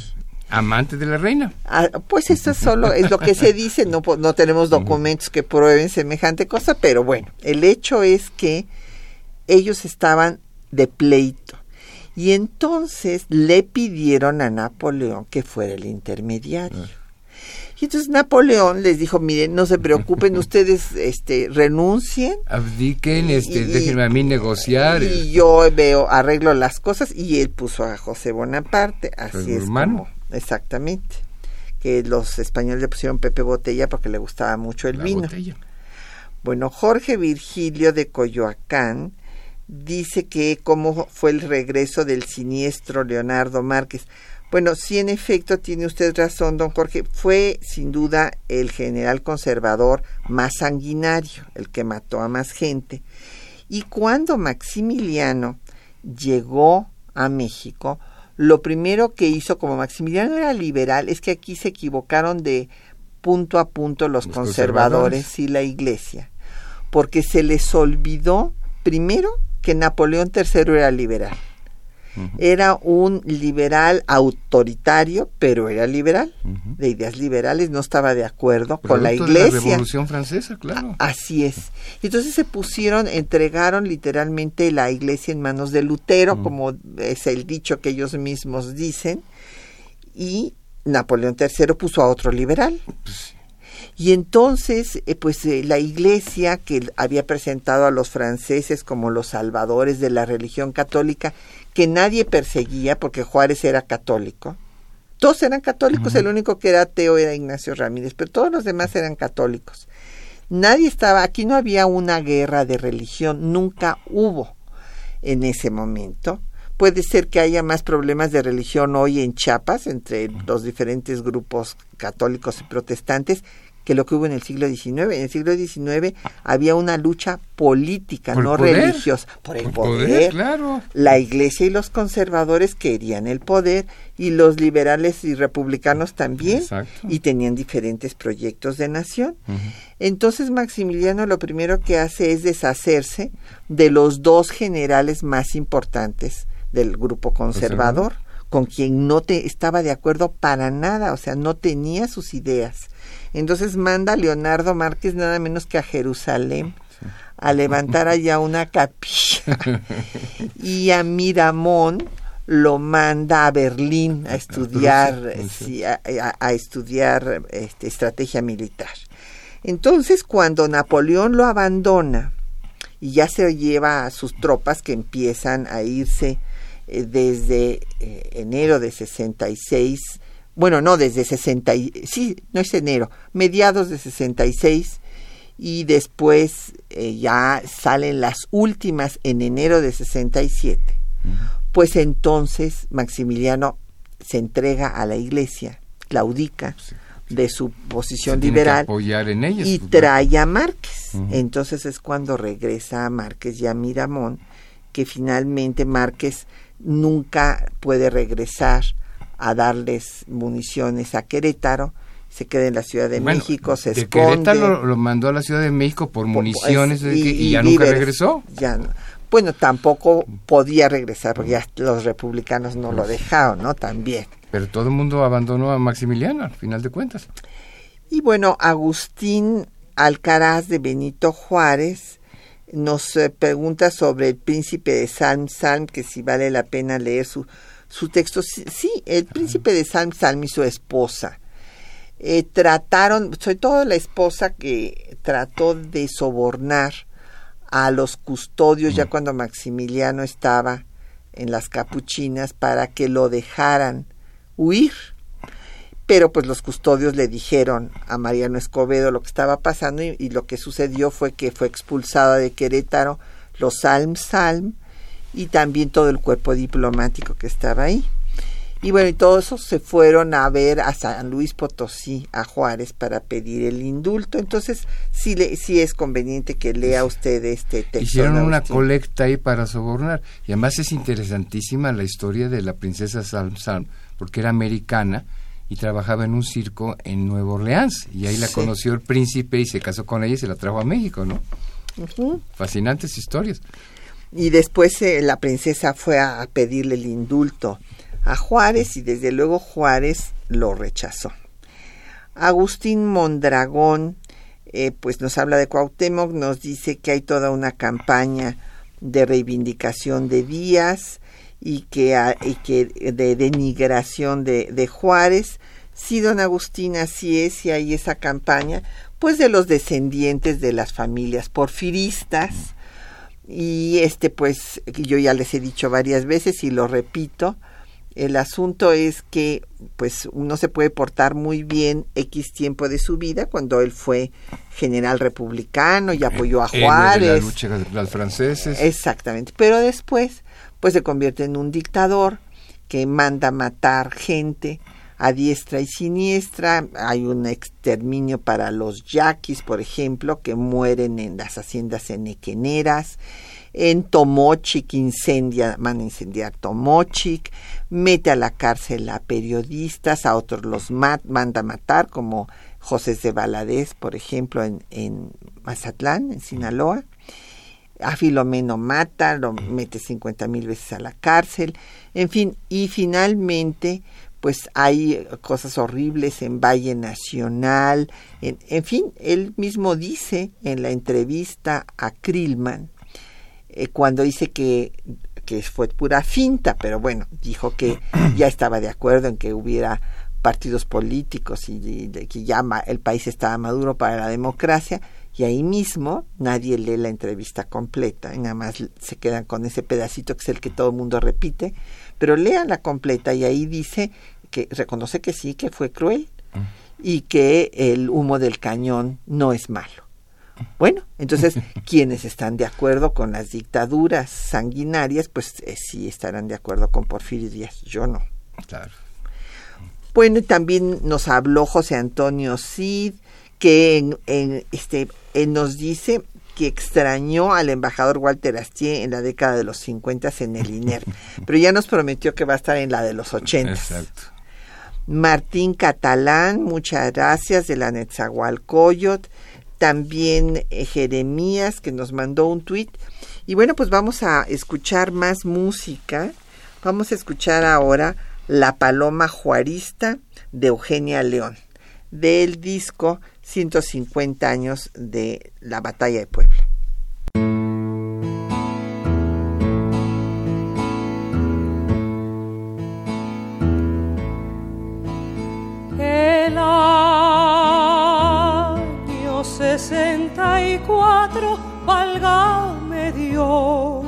Amante de la reina. Ah, pues eso solo es lo que se dice, no, no tenemos documentos que prueben semejante cosa, pero bueno, el hecho es que ellos estaban de pleito. Y entonces le pidieron a Napoleón que fuera el intermediario. Ah. Y entonces Napoleón les dijo, miren, no se preocupen, ustedes este, renuncien. Abdiquen, este, déjenme a mí negociar. Y yo veo, arreglo las cosas. Y él puso a José Bonaparte, así es como, exactamente. Que los españoles le pusieron Pepe Botella porque le gustaba mucho el vino. Bueno, Jorge Virgilio de Coyoacán dice que cómo fue el regreso del siniestro Leonardo Márquez. Bueno, sí, en efecto, tiene usted razón, don Jorge. Fue sin duda el general conservador más sanguinario, el que mató a más gente. Y cuando Maximiliano llegó a México, lo primero que hizo como Maximiliano era liberal, es que aquí se equivocaron de punto a punto los, conservadores y la iglesia, porque se les olvidó primero que Napoleón III era liberal. Era un liberal autoritario, pero era liberal, de ideas liberales, no estaba de acuerdo con la iglesia. la Revolución Francesa, claro. así es. Entonces se pusieron, entregaron literalmente la iglesia en manos de Lutero, como es el dicho que ellos mismos dicen, y Napoleón III puso a otro liberal. Pues y entonces, eh, pues eh, la iglesia que había presentado a los franceses como los salvadores de la religión católica, que nadie perseguía porque Juárez era católico. Todos eran católicos, el único que era ateo era Ignacio Ramírez, pero todos los demás eran católicos. Nadie estaba, aquí no había una guerra de religión, nunca hubo en ese momento. Puede ser que haya más problemas de religión hoy en Chiapas entre los diferentes grupos católicos y protestantes, que lo que hubo en el siglo XIX. En el siglo XIX había una lucha política, no religiosa, por el poder. claro. La iglesia y los conservadores querían el poder y los liberales y republicanos también y tenían diferentes proyectos de nación. Entonces Maximiliano lo primero que hace es deshacerse de los dos generales más importantes del grupo conservador, con quien no te estaba de acuerdo para nada, o sea, no tenía sus ideas. Entonces manda a Leonardo Márquez nada menos que a Jerusalén a levantar allá una capilla y a Miramón lo manda a Berlín a estudiar a, estudiar este, estrategia militar. Entonces cuando Napoleón lo abandona y ya se lleva a sus tropas que empiezan a irse eh, desde eh, enero de 66 bueno, no desde 60, sí, no es enero, mediados de 66, y después eh, ya salen las últimas en enero de 67. Pues entonces Maximiliano se entrega a la iglesia, claudica de su posición liberal apoyar en ellas, y pues, trae a Márquez. Entonces es cuando regresa a Márquez y a Miramón, que finalmente Márquez nunca puede regresar a darles municiones a Querétaro, se queda en la Ciudad de Bueno, México, se de esconde. Querétaro lo, mandó a la Ciudad de México por municiones Pues, y, ya nunca regresó. Ya no. Bueno, tampoco podía regresar porque ya los republicanos no lo dejaron, ¿no? También. Pero todo el mundo abandonó a Maximiliano, al final de cuentas. Y bueno, Agustín Alcaraz de Benito Juárez nos eh, pregunta sobre el príncipe de Salm Salm, que si vale la pena leer su, su texto. Sí, sí, el príncipe de Salm Salm y su esposa eh, trataron, sobre todo la esposa que trató de sobornar a los custodios ya cuando Maximiliano estaba en las capuchinas para que lo dejaran huir. Pero pues los custodios le dijeron a Mariano Escobedo lo que estaba pasando y, y lo que sucedió fue que fue expulsada de Querétaro los Salm Salm y también todo el cuerpo diplomático que estaba ahí. Y bueno, y todos esos se fueron a ver a San Luis Potosí, a Juárez, para pedir el indulto. Entonces, sí, le, sí es conveniente que lea usted este texto. Hicieron una colecta ahí para sobornar. Y además es interesantísima la historia de la princesa Salm Salm, porque era americana y trabajaba en un circo en Nueva Orleans. Y ahí la Sí. conoció el príncipe y se casó con ella y se la trajo a México, ¿no? Fascinantes historias. Y después eh, la princesa fue a, a pedirle el indulto a Juárez y desde luego Juárez lo rechazó. Agustín Mondragón eh, pues nos habla de Cuauhtémoc, nos dice que hay toda una campaña de reivindicación de Díaz y que, y que de denigración de, de Juárez. Sí, don Agustín, así es, y hay esa campaña, pues de los descendientes de las familias porfiristas, y este pues yo ya les he dicho varias veces y lo repito el asunto es que pues uno se puede portar muy bien x tiempo de su vida cuando él fue general republicano y apoyó a de la Juárez lucha de los franceses. exactamente pero después pues se convierte en un dictador que manda matar gente a diestra y siniestra. Hay un exterminio para los yaquis, por ejemplo, que mueren en las haciendas enequeneras. En Tomochic incendia, van a incendiar Tomochic, mete a la cárcel a periodistas, a otros los mat, manda matar, como José de Valadez, por ejemplo, en, en Mazatlán, en Sinaloa a Filomeno mata, lo mete 50 mil veces a la cárcel, en fin, y finalmente pues hay cosas horribles en Valle Nacional, en, en fin, él mismo dice en la entrevista a Krillman, eh, cuando dice que, que fue pura finta, pero bueno, dijo que ya estaba de acuerdo en que hubiera partidos políticos y, y que ya el país estaba maduro para la democracia y ahí mismo nadie lee la entrevista completa, nada más se quedan con ese pedacito que es el que todo el mundo repite, pero lean la completa y ahí dice que reconoce que sí, que fue cruel y que el humo del cañón no es malo. Bueno, entonces quienes están de acuerdo con las dictaduras sanguinarias, pues eh, sí estarán de acuerdo con Porfirio Díaz, yo no. Claro. Bueno, también nos habló José Antonio Cid, que en, en, este, nos dice que extrañó al embajador Walter Astier en la década de los 50 en el INER, pero ya nos prometió que va a estar en la de los 80. Exacto. Martín Catalán, muchas gracias, de la Netzahualcoyot. También eh, Jeremías, que nos mandó un tuit. Y bueno, pues vamos a escuchar más música. Vamos a escuchar ahora La Paloma Juarista de Eugenia León, del disco 150 años de la Batalla de Puebla. El año sesenta y cuatro, válgame Dios.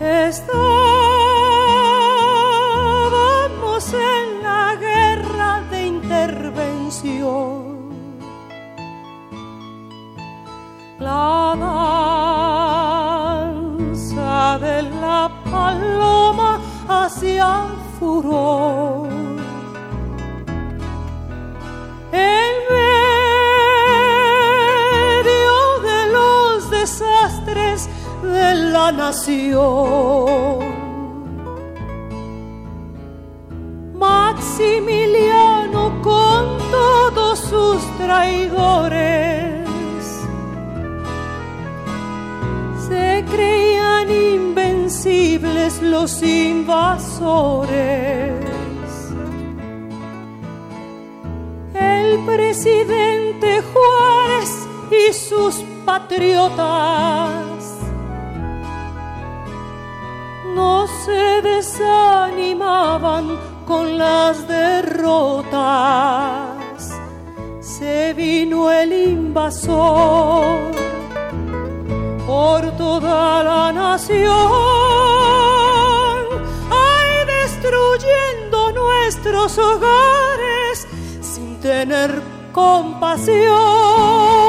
Estábamos la danza de la paloma hacia el furor. En medio de los desastres de la nación. Maximiliano con todos sus traidores se creían invencibles los invasores. El presidente Juárez y sus patriotas no se desanimaban con las derrotas. Se vino el invasor por toda la nación, destruyendo nuestros hogares sin tener compasión.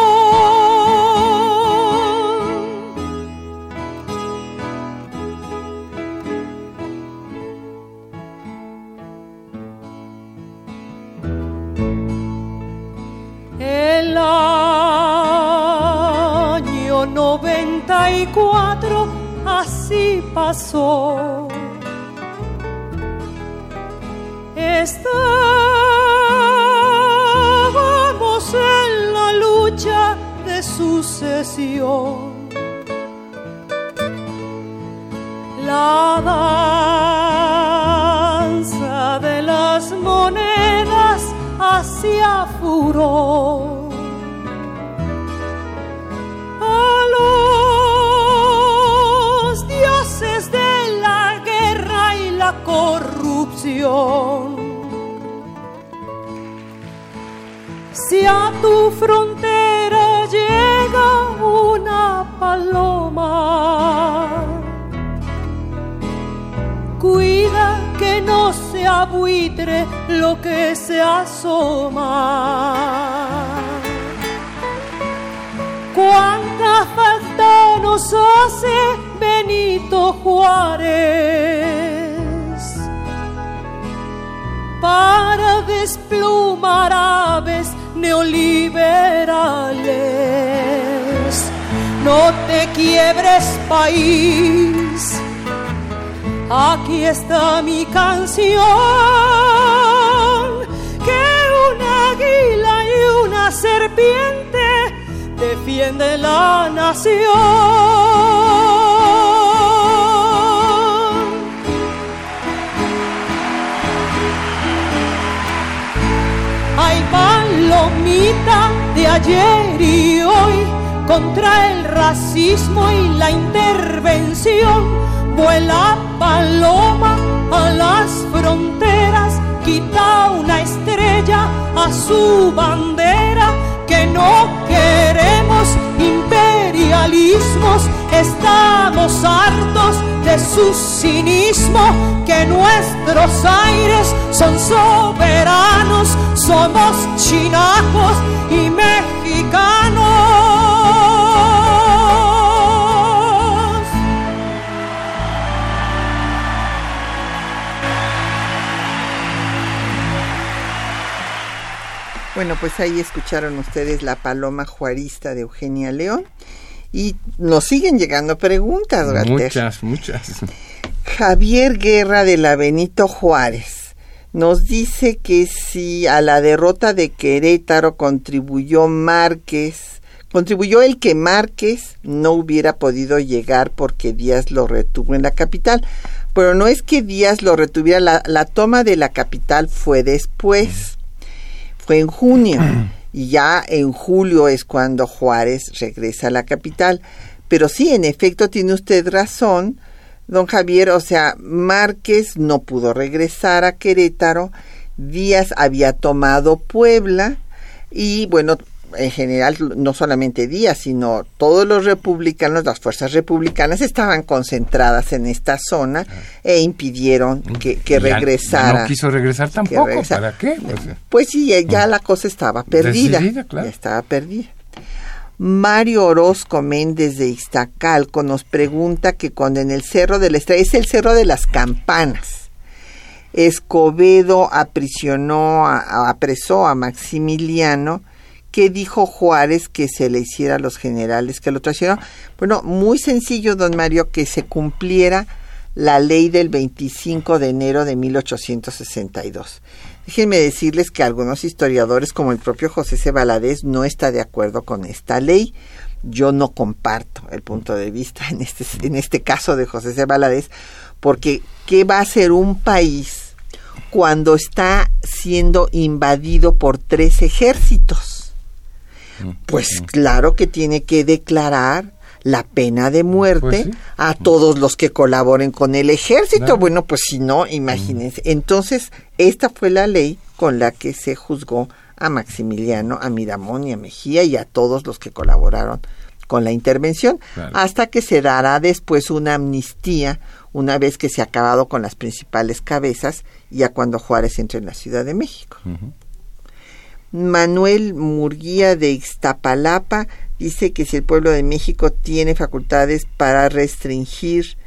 Pasó. Estábamos en la lucha de sucesión. La danza de las monedas hacía furor. Si a tu frontera llega una paloma, cuida que no se abuitre lo que se asoma. Cuánta falta nos hace Benito desplumar aves neoliberales. No te quiebres país, aquí está mi canción, que una águila y una serpiente defiende la nación. Palomita de ayer y hoy contra el racismo y la intervención. Vuela paloma a las fronteras, quita una estrella a su bandera, que no queremos imperialismos, estamos hartos de su cinismo, que nuestros aires son soberanos, somos chinacos y mexicanos. Bueno, pues ahí escucharon ustedes la paloma juarista de Eugenia León y nos siguen llegando preguntas. Muchas, muchas. Javier Guerra de la Benito Juárez nos dice que si a la derrota de Querétaro contribuyó Márquez, contribuyó el que Márquez no hubiera podido llegar porque Díaz lo retuvo en la capital. Pero no es que Díaz lo retuviera, la, la toma de la capital fue después, fue en junio, y ya en julio es cuando Juárez regresa a la capital. Pero sí, en efecto, tiene usted razón, don Javier, o sea, Márquez no pudo regresar a Querétaro, Díaz había tomado Puebla. Y bueno, en general no solamente Díaz, sino todos los republicanos, las fuerzas republicanas estaban concentradas en esta zona e impidieron que, que Ya- ya regresara. no quiso regresar tampoco. regresara. ¿Para qué? Pues, Pues sí, ya la cosa estaba perdida. Decidida, claro. Ya estaba perdida. Mario Orozco Méndez de Iztacalco nos pregunta que cuando en el Cerro de la Estrella, es el Cerro de las Campanas, Escobedo aprisionó, a- apresó a Maximiliano, ¿qué dijo Juárez que se le hiciera a los generales que lo traicionaron? Bueno, muy sencillo, don Mario, que se cumpliera la ley del 25 de enero de 1862. Déjenme decirles que algunos historiadores, como el propio José C. Valadez, no está de acuerdo con esta ley. Yo no comparto el punto de vista en este, en este caso de José C. Valadez, porque ¿qué va a hacer un país cuando está siendo invadido por tres ejércitos? Pues claro que tiene que declarar la pena de muerte Pues sí. a todos los que colaboren con el ejército. Claro. Bueno, pues si no, imagínense. Entonces, esta fue la ley con la que se juzgó a Maximiliano, a Miramón y a Mejía y a todos los que colaboraron con la intervención, Claro. hasta que se dará después una amnistía una vez que se ha acabado con las principales cabezas, ya cuando Juárez entre en la Ciudad de México. Manuel Murguía de Ixtapalapa dice que si el pueblo de México tiene facultades para restringir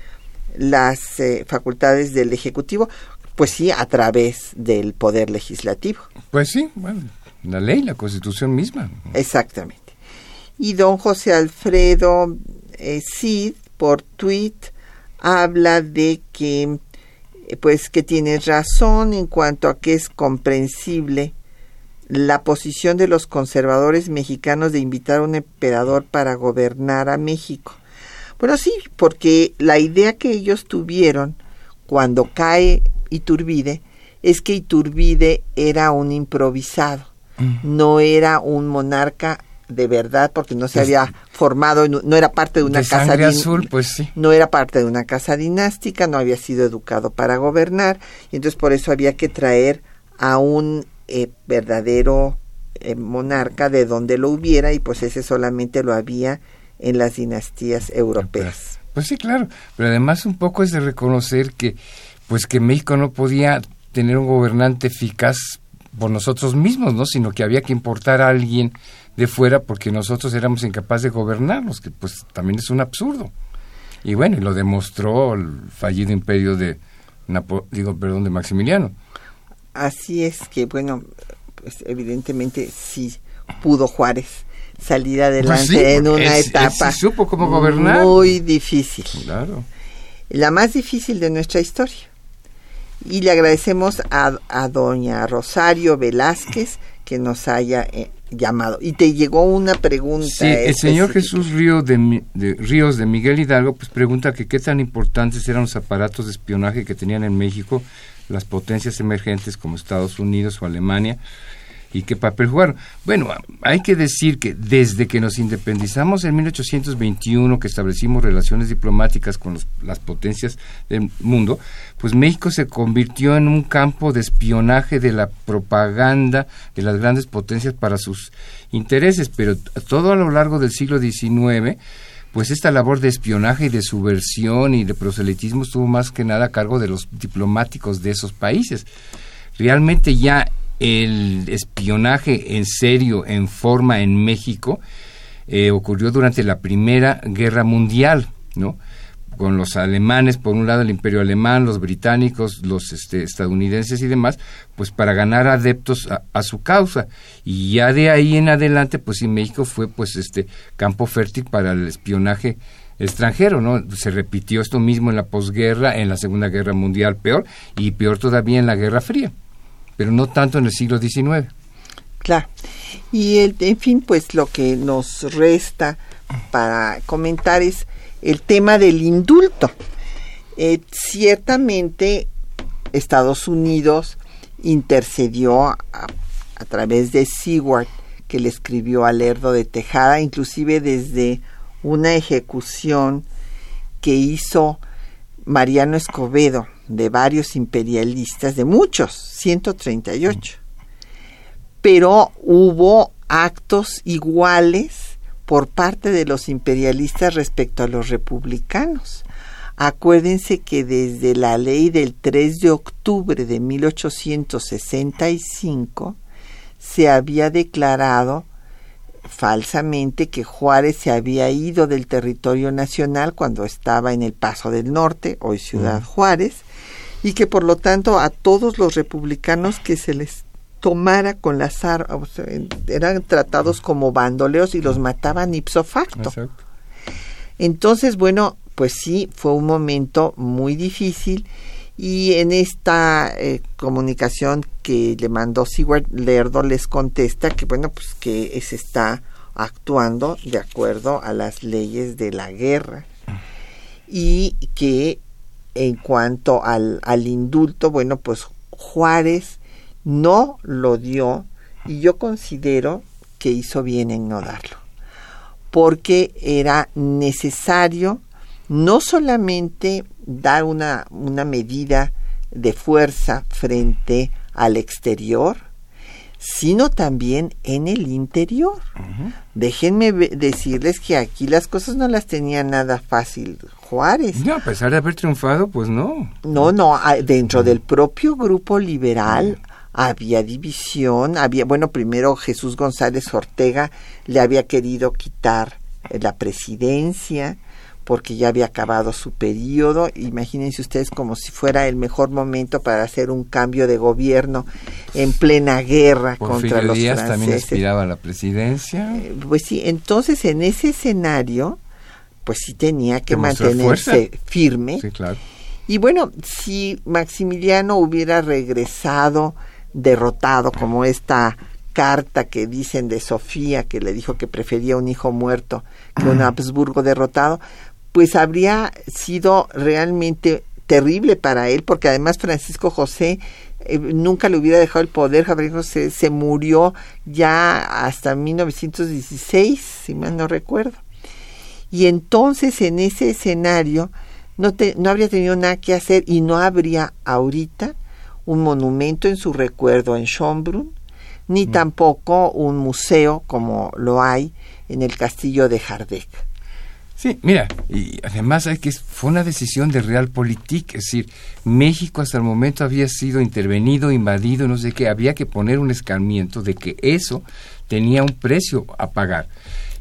las eh, facultades del Ejecutivo, pues sí, a través del Poder Legislativo. Pues sí, bueno, la ley, la constitución misma. Exactamente. Y don José Alfredo eh, Cid, por tweet, habla de que, eh, pues, que tienes razón en cuanto a que es comprensible la posición de los conservadores mexicanos de invitar a un emperador para gobernar a México. Bueno, sí, porque la idea que ellos tuvieron cuando cae Iturbide es que Iturbide era un improvisado, no era un monarca de verdad porque no se había formado, no era parte de una de casa azul, pues sí. no era parte de una casa dinástica, no había sido educado para gobernar, y entonces por eso había que traer a un eh, verdadero eh, monarca de donde lo hubiera, y pues ese solamente lo había en las dinastías europeas. Pues sí, claro, pero además un poco es de reconocer que pues que México no podía tener un gobernante eficaz por nosotros mismos, ¿no? Sino que había que importar a alguien de fuera porque nosotros éramos incapaces de gobernarnos, que pues también es un absurdo. Y bueno, y lo demostró el fallido imperio de Napo- digo, perdón, de Maximiliano. Así es que, bueno, pues evidentemente sí pudo Juárez salir adelante Pues sí, en una etapa supo cómo gobernar. muy difícil. Claro. la más difícil de nuestra historia. Y le agradecemos a, a doña Rosario Velázquez que nos haya eh, llamado. Y te llegó una pregunta. Sí, el señor. Jesús Río de, de Ríos de Miguel Hidalgo pues pregunta que qué tan importantes eran los aparatos de espionaje que tenían en México las potencias emergentes como Estados Unidos o Alemania y qué papel jugaron. Bueno, hay que decir que desde que nos independizamos en 1821, que establecimos relaciones diplomáticas con los- las potencias del mundo, pues México se convirtió en un campo de espionaje de la propaganda de las grandes potencias para sus intereses, pero todo a lo largo del siglo XIX, pues esta labor de espionaje y de subversión y de proselitismo estuvo más que nada a cargo de los diplomáticos de esos países. Realmente ya el espionaje en serio, en forma en México, eh, ocurrió durante la Primera Guerra Mundial, ¿no? Con los alemanes, por un lado el imperio alemán, los británicos, los este, estadounidenses y demás, pues para ganar adeptos a, a su causa. Y ya de ahí en adelante, pues sí, México fue pues este campo fértil para el espionaje extranjero, ¿no? Se repitió esto mismo en la posguerra, en la Segunda Guerra Mundial peor, y peor todavía en la Guerra Fría pero no tanto en el siglo XIX. Claro. Y el, en fin, pues lo que nos resta para comentar es el tema del indulto. Eh, ciertamente Estados Unidos intercedió a, a través de Seward, que le escribió a Lerdo de Tejada, inclusive desde una ejecución que hizo Mariano Escobedo de varios imperialistas, de muchos, 138. Pero hubo actos iguales por parte de los imperialistas respecto a los republicanos. Acuérdense que desde la ley del 3 de octubre de 1865 se había declarado falsamente que Juárez se había ido del territorio nacional cuando estaba en el Paso del Norte, hoy Ciudad Juárez, y que por lo tanto a todos los republicanos que se les tomara con las armas, eran tratados como bandoleos y los mataban ipso facto. Entonces, bueno, pues sí, fue un momento muy difícil y en esta eh, comunicación que le mandó Seward Lerdo les contesta que bueno pues que se está actuando de acuerdo a las leyes de la guerra y que en cuanto al, al indulto bueno pues Juárez no lo dio y yo considero que hizo bien en no darlo porque era necesario no solamente dar una, una medida de fuerza frente al exterior, sino también en el interior. Déjenme decirles que aquí las cosas no las tenía nada fácil Juárez. No, a pesar de haber triunfado, pues no. No, no, dentro del propio grupo liberal había división, había, bueno, primero Jesús González Ortega le había querido quitar la presidencia, porque ya había acabado su periodo. Imagínense ustedes como si fuera el mejor momento para hacer un cambio de gobierno en plena guerra contra los Díaz también aspiraba a la presidencia. Eh, pues sí, entonces en ese escenario, pues sí tenía que mantenerse firme. Sí, claro. Y bueno, si Maximiliano hubiera regresado derrotado como esta carta que dicen de Sofía que le dijo que prefería un hijo muerto que un Habsburgo derrotado, pues habría sido realmente terrible para él, porque además Francisco José eh, nunca le hubiera dejado el poder, Javier José se murió ya hasta 1916, si mal no recuerdo. Y entonces en ese escenario no, no habría tenido nada que hacer y no habría ahorita un monumento en su recuerdo en Schönbrunn, ni mm. tampoco un museo como lo hay en el castillo de Hardegg. Sí, mira, y además hay que fue una decisión de Realpolitik, es decir, México hasta el momento había sido intervenido, invadido, no sé qué, había que poner un escarmiento de que eso tenía un precio a pagar.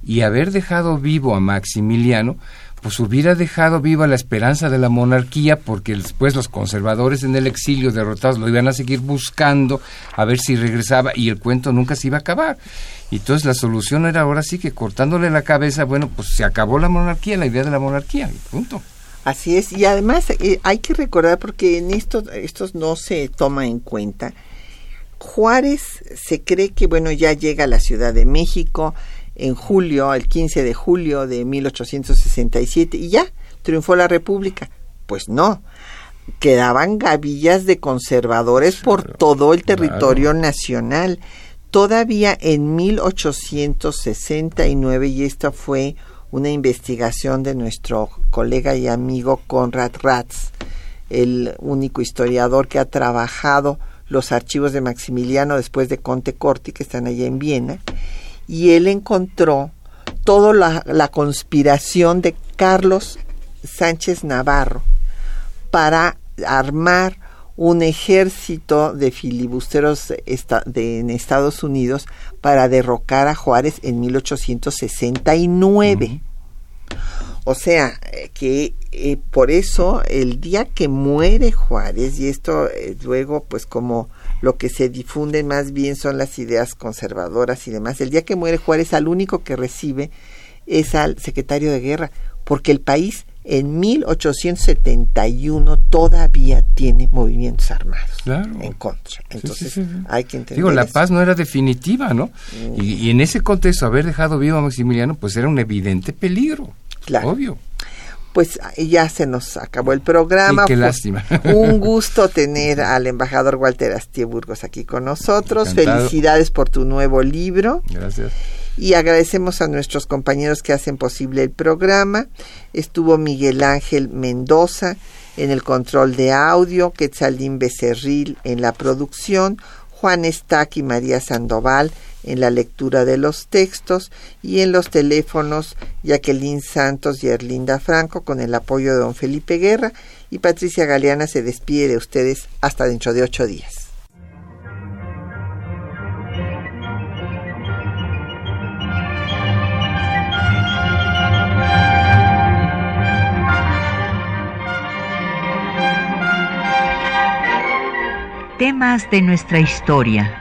Y haber dejado vivo a Maximiliano, pues hubiera dejado viva la esperanza de la monarquía, porque después los conservadores en el exilio derrotados lo iban a seguir buscando a ver si regresaba y el cuento nunca se iba a acabar. Y entonces la solución era ahora sí que cortándole la cabeza, bueno, pues se acabó la monarquía, la idea de la monarquía, punto. Así es, y además eh, hay que recordar, porque en esto, estos no se toma en cuenta, Juárez se cree que, bueno, ya llega a la Ciudad de México en julio, el 15 de julio de 1867, y ya triunfó la República. Pues no, quedaban gavillas de conservadores por todo el territorio nacional todavía en 1869, y esta fue una investigación de nuestro colega y amigo Conrad Ratz, el único historiador que ha trabajado los archivos de Maximiliano después de Conte Corti, que están allá en Viena, y él encontró toda la, la conspiración de Carlos Sánchez Navarro para armar un ejército de filibusteros en Estados Unidos para derrocar a Juárez en 1869. O sea, que eh, por eso el día que muere Juárez, y esto eh, luego pues como lo que se difunde más bien son las ideas conservadoras y demás, el día que muere Juárez al único que recibe es al secretario de guerra, porque el país en 1871 todavía tiene movimientos armados en contra. Entonces hay que entender. Digo, la paz no era definitiva, ¿no? Mm. Y, en ese contexto, haber dejado vivo a Maximiliano, pues era un evidente peligro. Claro. Obvio. Pues ya se nos acabó el programa. qué lástima. Un gusto tener al embajador Walter Astie Burgos aquí con nosotros. Felicidades por tu nuevo libro. Gracias y agradecemos a nuestros compañeros que hacen posible el programa. Estuvo Miguel Ángel Mendoza en el control de audio, Quetzalín Becerril en la producción, Juan Estac y María Sandoval en la lectura de los textos y en los teléfonos Jacqueline Santos y Erlinda Franco con el apoyo de don Felipe Guerra y Patricia Galeana se despide de ustedes hasta dentro de ocho días. Temas de nuestra historia